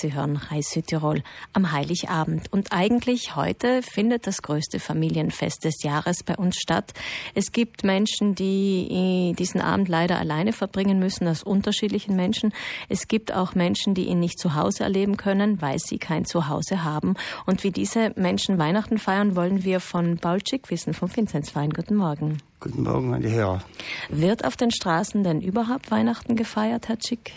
Sie hören Reis Südtirol am Heiligabend. Und eigentlich heute findet das größte Familienfest des Jahres bei uns statt. Es gibt Menschen, die diesen Abend leider alleine verbringen müssen, aus unterschiedlichen Menschen. Es gibt auch Menschen, die ihn nicht zu Hause erleben können, weil sie kein Zuhause haben. Und wie diese Menschen Weihnachten feiern, wollen wir von Paul Schick wissen, vom Vinzenzverein. Guten Morgen. Guten Morgen, meine Herren. Wird auf den Straßen denn überhaupt Weihnachten gefeiert, Herr Schick?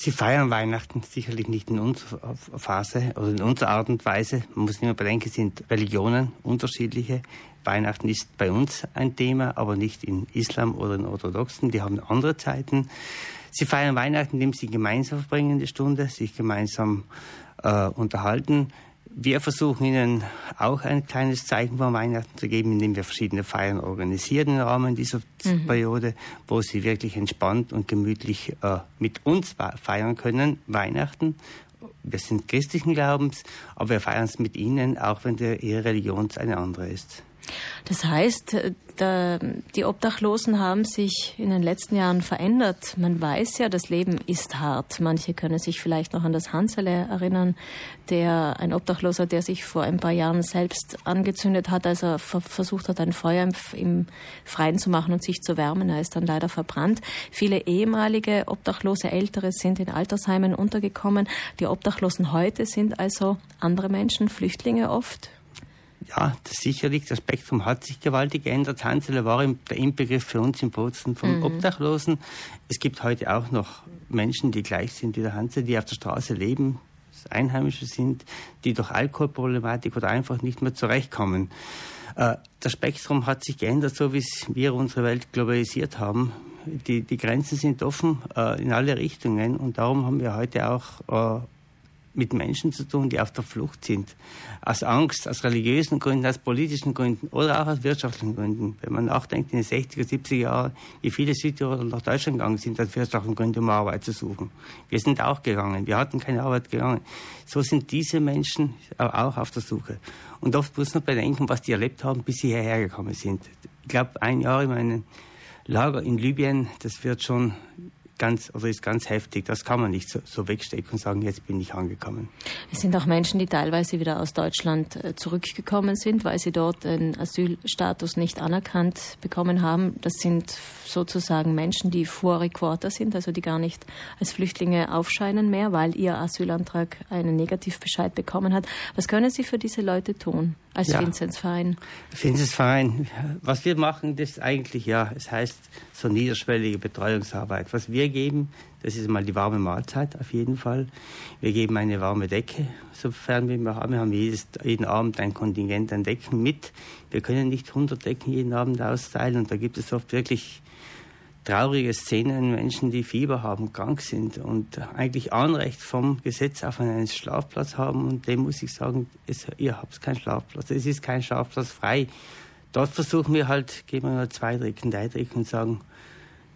Sie feiern Weihnachten sicherlich nicht in unserer Phase oder in unserer Art und Weise. Man muss immer bedenken, es sind Religionen unterschiedliche. Weihnachten ist bei uns ein Thema, aber nicht in Islam oder in Orthodoxen. Die haben andere Zeiten. Sie feiern Weihnachten, indem sie gemeinsam verbringen die Stunde, sich gemeinsam äh, unterhalten. Wir versuchen Ihnen auch ein kleines Zeichen von Weihnachten zu geben, indem wir verschiedene Feiern organisieren im Rahmen dieser mhm. Periode, wo Sie wirklich entspannt und gemütlich äh, mit uns feiern können, Weihnachten. Wir sind christlichen Glaubens, aber wir feiern es mit Ihnen, auch wenn der, Ihre Religion eine andere ist. Das heißt, da, die Obdachlosen haben sich in den letzten Jahren verändert. Man weiß ja, das Leben ist hart. Manche können sich vielleicht noch an das Hansele erinnern, der ein Obdachloser, der sich vor ein paar Jahren selbst angezündet hat, als er versucht hat, ein Feuer im, im Freien zu machen und sich zu wärmen. Er ist dann leider verbrannt. Viele ehemalige Obdachlose Ältere sind in Altersheimen untergekommen. Die Obdachlosen heute sind also andere Menschen, Flüchtlinge oft ja, das sicherlich, das Spektrum hat sich gewaltig geändert. Hansele war der Inbegriff für uns im Bozen von mhm. Obdachlosen. Es gibt heute auch noch Menschen, die gleich sind wie der Hansel, die auf der Straße leben, Einheimische sind, die durch Alkoholproblematik oder einfach nicht mehr zurechtkommen. Äh, das Spektrum hat sich geändert, so wie wir unsere Welt globalisiert haben. Die, die Grenzen sind offen äh, in alle Richtungen und darum haben wir heute auch äh, mit Menschen zu tun, die auf der Flucht sind. Aus Angst, aus religiösen Gründen, aus politischen Gründen oder auch aus wirtschaftlichen Gründen. Wenn man nachdenkt in den 60er, 70er Jahren, wie viele Südtiroler nach Deutschland gegangen sind, aus wirtschaftlichen Gründen, um Arbeit zu suchen. Wir sind auch gegangen. Wir hatten keine Arbeit gegangen. So sind diese Menschen auch auf der Suche. Und oft muss man bedenken, was die erlebt haben, bis sie hierher gekommen sind. Ich glaube, ein Jahr in meinem Lager in Libyen, das wird schon ganz, oder ist ganz heftig. Das kann man nicht so, so wegstecken und sagen, jetzt bin ich angekommen. Es sind auch Menschen, die teilweise wieder aus Deutschland äh, zurückgekommen sind, weil sie dort den Asylstatus nicht anerkannt bekommen haben. Das sind sozusagen Menschen, die vor Requarter sind, also die gar nicht als Flüchtlinge aufscheinen mehr, weil ihr Asylantrag einen Negativbescheid bekommen hat. Was können Sie für diese Leute tun als ja. Vinzenzverein? Vinzenzverein, was wir machen, das ist eigentlich, ja, es heißt so niederschwellige Betreuungsarbeit. Was wir geben, das ist mal die warme Mahlzeit auf jeden Fall. Wir geben eine warme Decke, sofern wir haben. Wir haben jedes, jeden Abend ein Kontingent an Decken mit. Wir können nicht 100 Decken jeden Abend austeilen und da gibt es oft wirklich traurige Szenen, Menschen, die Fieber haben, krank sind und eigentlich Anrecht vom Gesetz auf einen Schlafplatz haben. Und dem muss ich sagen, es, ihr habt keinen Schlafplatz. Es ist kein Schlafplatz frei. Dort versuchen wir halt, geben wir nur zwei Dricken, drei Dricken und sagen,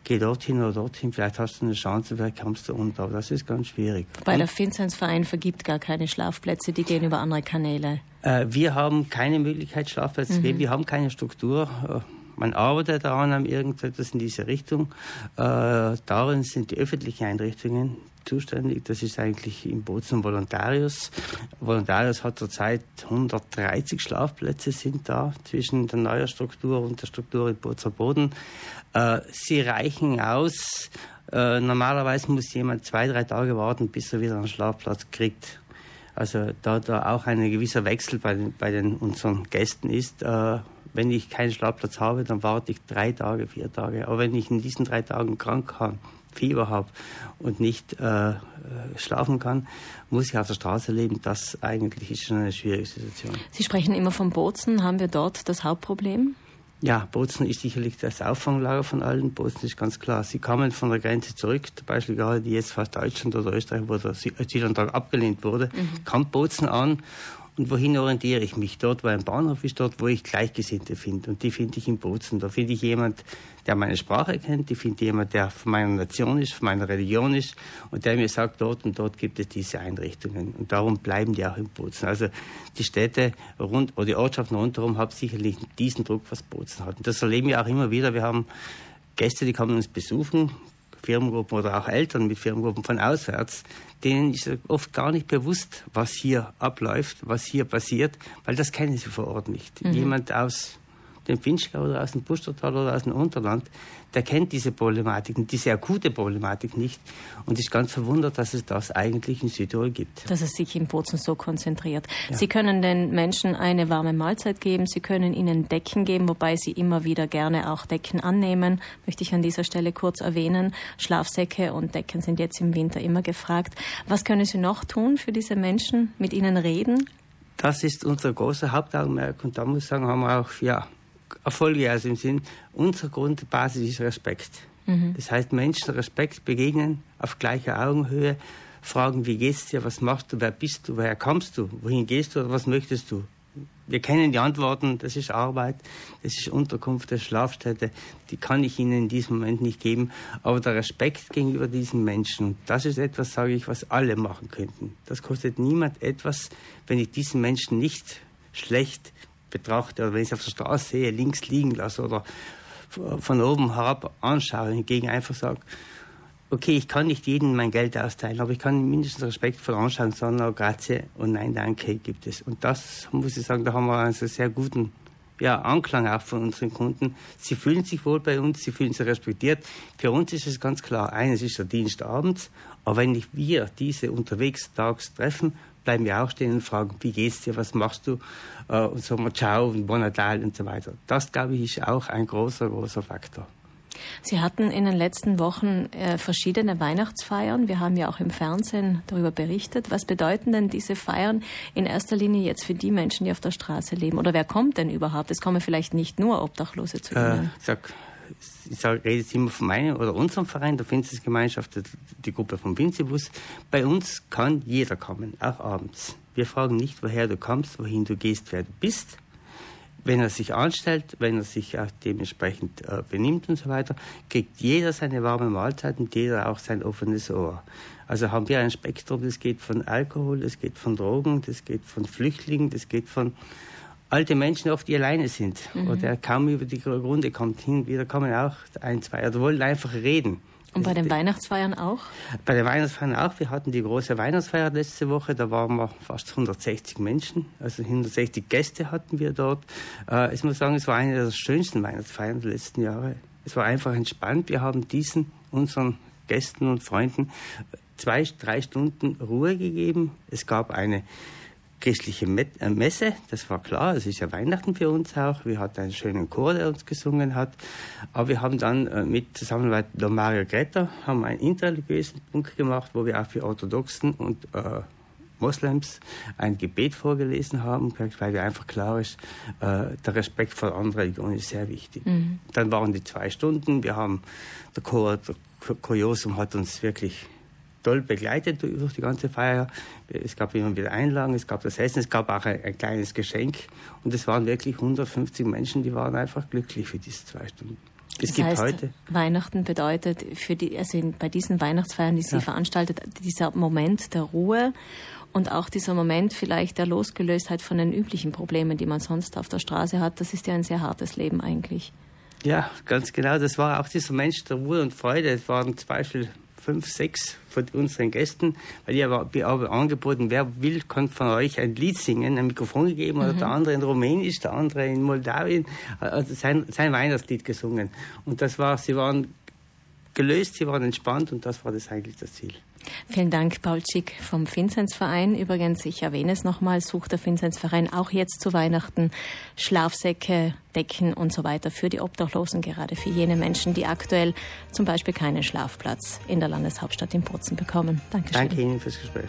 geh dorthin oder dorthin, vielleicht hast du eine Chance, vielleicht kommst du unter. Aber das ist ganz schwierig. Weil der Vinzenzverein vergibt gar keine Schlafplätze, die gehen über andere Kanäle. Äh, wir haben keine Möglichkeit, Schlafplätze mhm. zu geben. Wir haben keine Struktur. Man arbeitet daran an irgendetwas in diese Richtung. Äh, darin sind die öffentlichen Einrichtungen zuständig. Das ist eigentlich im Bozen Volontarius. Volontarius hat zurzeit 130 Schlafplätze sind da zwischen der neuen Struktur und der Struktur in Bozer Boden. Äh, sie reichen aus. Äh, normalerweise muss jemand zwei, drei Tage warten, bis er wieder einen Schlafplatz kriegt. Also da da auch ein gewisser Wechsel bei bei den unseren Gästen ist, äh, wenn ich keinen Schlafplatz habe, dann warte ich drei Tage, vier Tage. Aber wenn ich in diesen drei Tagen krank habe, Fieber habe und nicht äh, schlafen kann, muss ich auf der Straße leben. Das eigentlich ist schon eine schwierige Situation. Sie sprechen immer von Bozen. Haben wir dort das Hauptproblem? Ja, Bozen ist sicherlich das Auffanglager von allen. Bozen ist ganz klar. Sie kommen von der Grenze zurück, zum Beispiel gerade die jetzt fast Deutschland oder Österreich, wo der Asylantrag abgelehnt wurde, mhm. kommt Bozen an und wohin orientiere ich mich? Dort, wo ein Bahnhof ist, dort, wo ich Gleichgesinnte finde. Und die finde ich in Bozen. Da finde ich jemand, der meine Sprache kennt, die finde jemand, der von meiner Nation ist, von meiner Religion ist und der mir sagt, dort und dort gibt es diese Einrichtungen. Und darum bleiben die auch in Bozen. Also die Städte rund, oder die Ortschaften rundherum haben sicherlich diesen Druck, was Bozen hat. Und das erleben wir auch immer wieder. Wir haben Gäste, die kommen uns besuchen, Firmengruppen oder auch Eltern mit Firmengruppen von auswärts, denen ist oft gar nicht bewusst, was hier abläuft, was hier passiert, weil das kennen sie vor Ort nicht. Mhm. Jemand aus dem Finchgau oder aus dem Pustertal oder aus dem Unterland, der kennt diese Problematik, diese akute Problematik nicht und ist ganz verwundert, dass es das eigentlich in Südtirol gibt. Dass es sich in Bozen so konzentriert. Ja. Sie können den Menschen eine warme Mahlzeit geben, Sie können ihnen Decken geben, wobei Sie immer wieder gerne auch Decken annehmen, möchte ich an dieser Stelle kurz erwähnen. Schlafsäcke und Decken sind jetzt im Winter immer gefragt. Was können Sie noch tun für diese Menschen? Mit ihnen reden? Das ist unser großer Hauptaugenmerk und da muss ich sagen, haben wir auch, ja, Erfolge also im Sinn, unsere Grundbasis ist Respekt. Mhm. Das heißt, Menschen Respekt begegnen auf gleicher Augenhöhe, fragen, wie geht's dir, was machst du, wer bist du, woher kommst du, wohin gehst du oder was möchtest du. Wir kennen die Antworten, das ist Arbeit, das ist Unterkunft, das ist Schlafstätte, die kann ich Ihnen in diesem Moment nicht geben, aber der Respekt gegenüber diesen Menschen, das ist etwas, sage ich, was alle machen könnten. Das kostet niemand etwas, wenn ich diesen Menschen nicht schlecht betrachte oder wenn ich es auf der Straße sehe, links liegen lasse oder von oben herab anschaue, hingegen einfach sage, okay, ich kann nicht jedem mein Geld austeilen, aber ich kann mindestens respektvoll anschauen, sagen, oh, grazie und nein, danke gibt es. Und das muss ich sagen, da haben wir einen sehr guten ja, Anklang auch von unseren Kunden. Sie fühlen sich wohl bei uns, sie fühlen sich respektiert. Für uns ist es ganz klar, eines ist der Dienst abends, aber wenn wir diese unterwegs tags treffen, bleiben wir auch stehen und fragen, wie geht's dir, was machst du? Äh, und sagen wir Ciao und Bon Natal und so weiter. Das, glaube ich, ist auch ein großer, großer Faktor. Sie hatten in den letzten Wochen äh, verschiedene Weihnachtsfeiern. Wir haben ja auch im Fernsehen darüber berichtet. Was bedeuten denn diese Feiern in erster Linie jetzt für die Menschen, die auf der Straße leben? Oder wer kommt denn überhaupt? Es kommen vielleicht nicht nur Obdachlose zu äh, Ihnen. Äh, sag, ich rede jetzt immer von meinem oder unserem Verein, der Finzesgemeinschaft, die Gruppe vom Finzebus. Bei uns kann jeder kommen, auch abends. Wir fragen nicht, woher du kommst, wohin du gehst, wer du bist. Wenn er sich anstellt, wenn er sich auch dementsprechend äh, benimmt und so weiter, kriegt jeder seine warme Mahlzeit und jeder auch sein offenes Ohr. Also haben wir ein Spektrum, das geht von Alkohol, das geht von Drogen, das geht von Flüchtlingen, das geht von alte Menschen oft, die alleine sind mhm. oder kaum über die Runde kommt. Hin wieder kommen auch ein, zwei oder wollen einfach reden. Und bei den Weihnachtsfeiern auch? Bei den Weihnachtsfeiern auch. Wir hatten die große Weihnachtsfeier letzte Woche. Da waren wir fast 160 Menschen. Also 160 Gäste hatten wir dort. Äh, ich muss sagen, es war eine der schönsten Weihnachtsfeiern der letzten Jahre. Es war einfach entspannt. Wir haben diesen unseren Gästen und Freunden zwei, drei Stunden Ruhe gegeben. Es gab eine christliche äh, Messe, das war klar, es ist ja Weihnachten für uns auch. Wir hatten einen schönen Chor, der uns gesungen hat. Aber wir haben dann äh, mit Zusammenarbeit mit Mario Greta haben einen interreligiösen Punkt gemacht, wo wir auch für Orthodoxen und äh, Moslems ein Gebet vorgelesen haben, weil wir einfach klar ist, äh, der Respekt vor anderen Religionen ist sehr wichtig. Mhm. Dann waren die zwei Stunden, wir haben, der Chor, der Kuriosum hat uns wirklich toll begleitet durch die ganze Feier. Es gab immer wieder Einlagen, es gab das Essen, es gab auch ein, ein kleines Geschenk. Und es waren wirklich 150 Menschen, die waren einfach glücklich für diese zwei Stunden. Es das gibt heißt, heute Weihnachten bedeutet für die, also bei diesen Weihnachtsfeiern, die Sie ja. veranstaltet, dieser Moment der Ruhe und auch dieser Moment vielleicht der Losgelöstheit von den üblichen Problemen, die man sonst auf der Straße hat. Das ist ja ein sehr hartes Leben eigentlich. Ja, ganz genau. Das war auch dieser Mensch der Ruhe und Freude. Es waren Beispiel fünf, sechs von unseren Gästen, weil ich habe, habe angeboten, wer will, kann von euch ein Lied singen, ein Mikrofon gegeben, mhm. oder der andere in Rumänisch, der andere in Moldawien, also sein, sein Weihnachtslied gesungen. Und das war, sie waren gelöst, sie waren entspannt und das war das eigentlich das Ziel. Vielen Dank, Paul Schick vom Vinzenzverein. Übrigens, ich erwähne es nochmal, sucht der Vinzenzverein auch jetzt zu Weihnachten Schlafsäcke, Decken und so weiter für die Obdachlosen, gerade für jene Menschen, die aktuell zum Beispiel keinen Schlafplatz in der Landeshauptstadt in Bozen bekommen. Dankeschön. Danke Ihnen fürs Gespräch.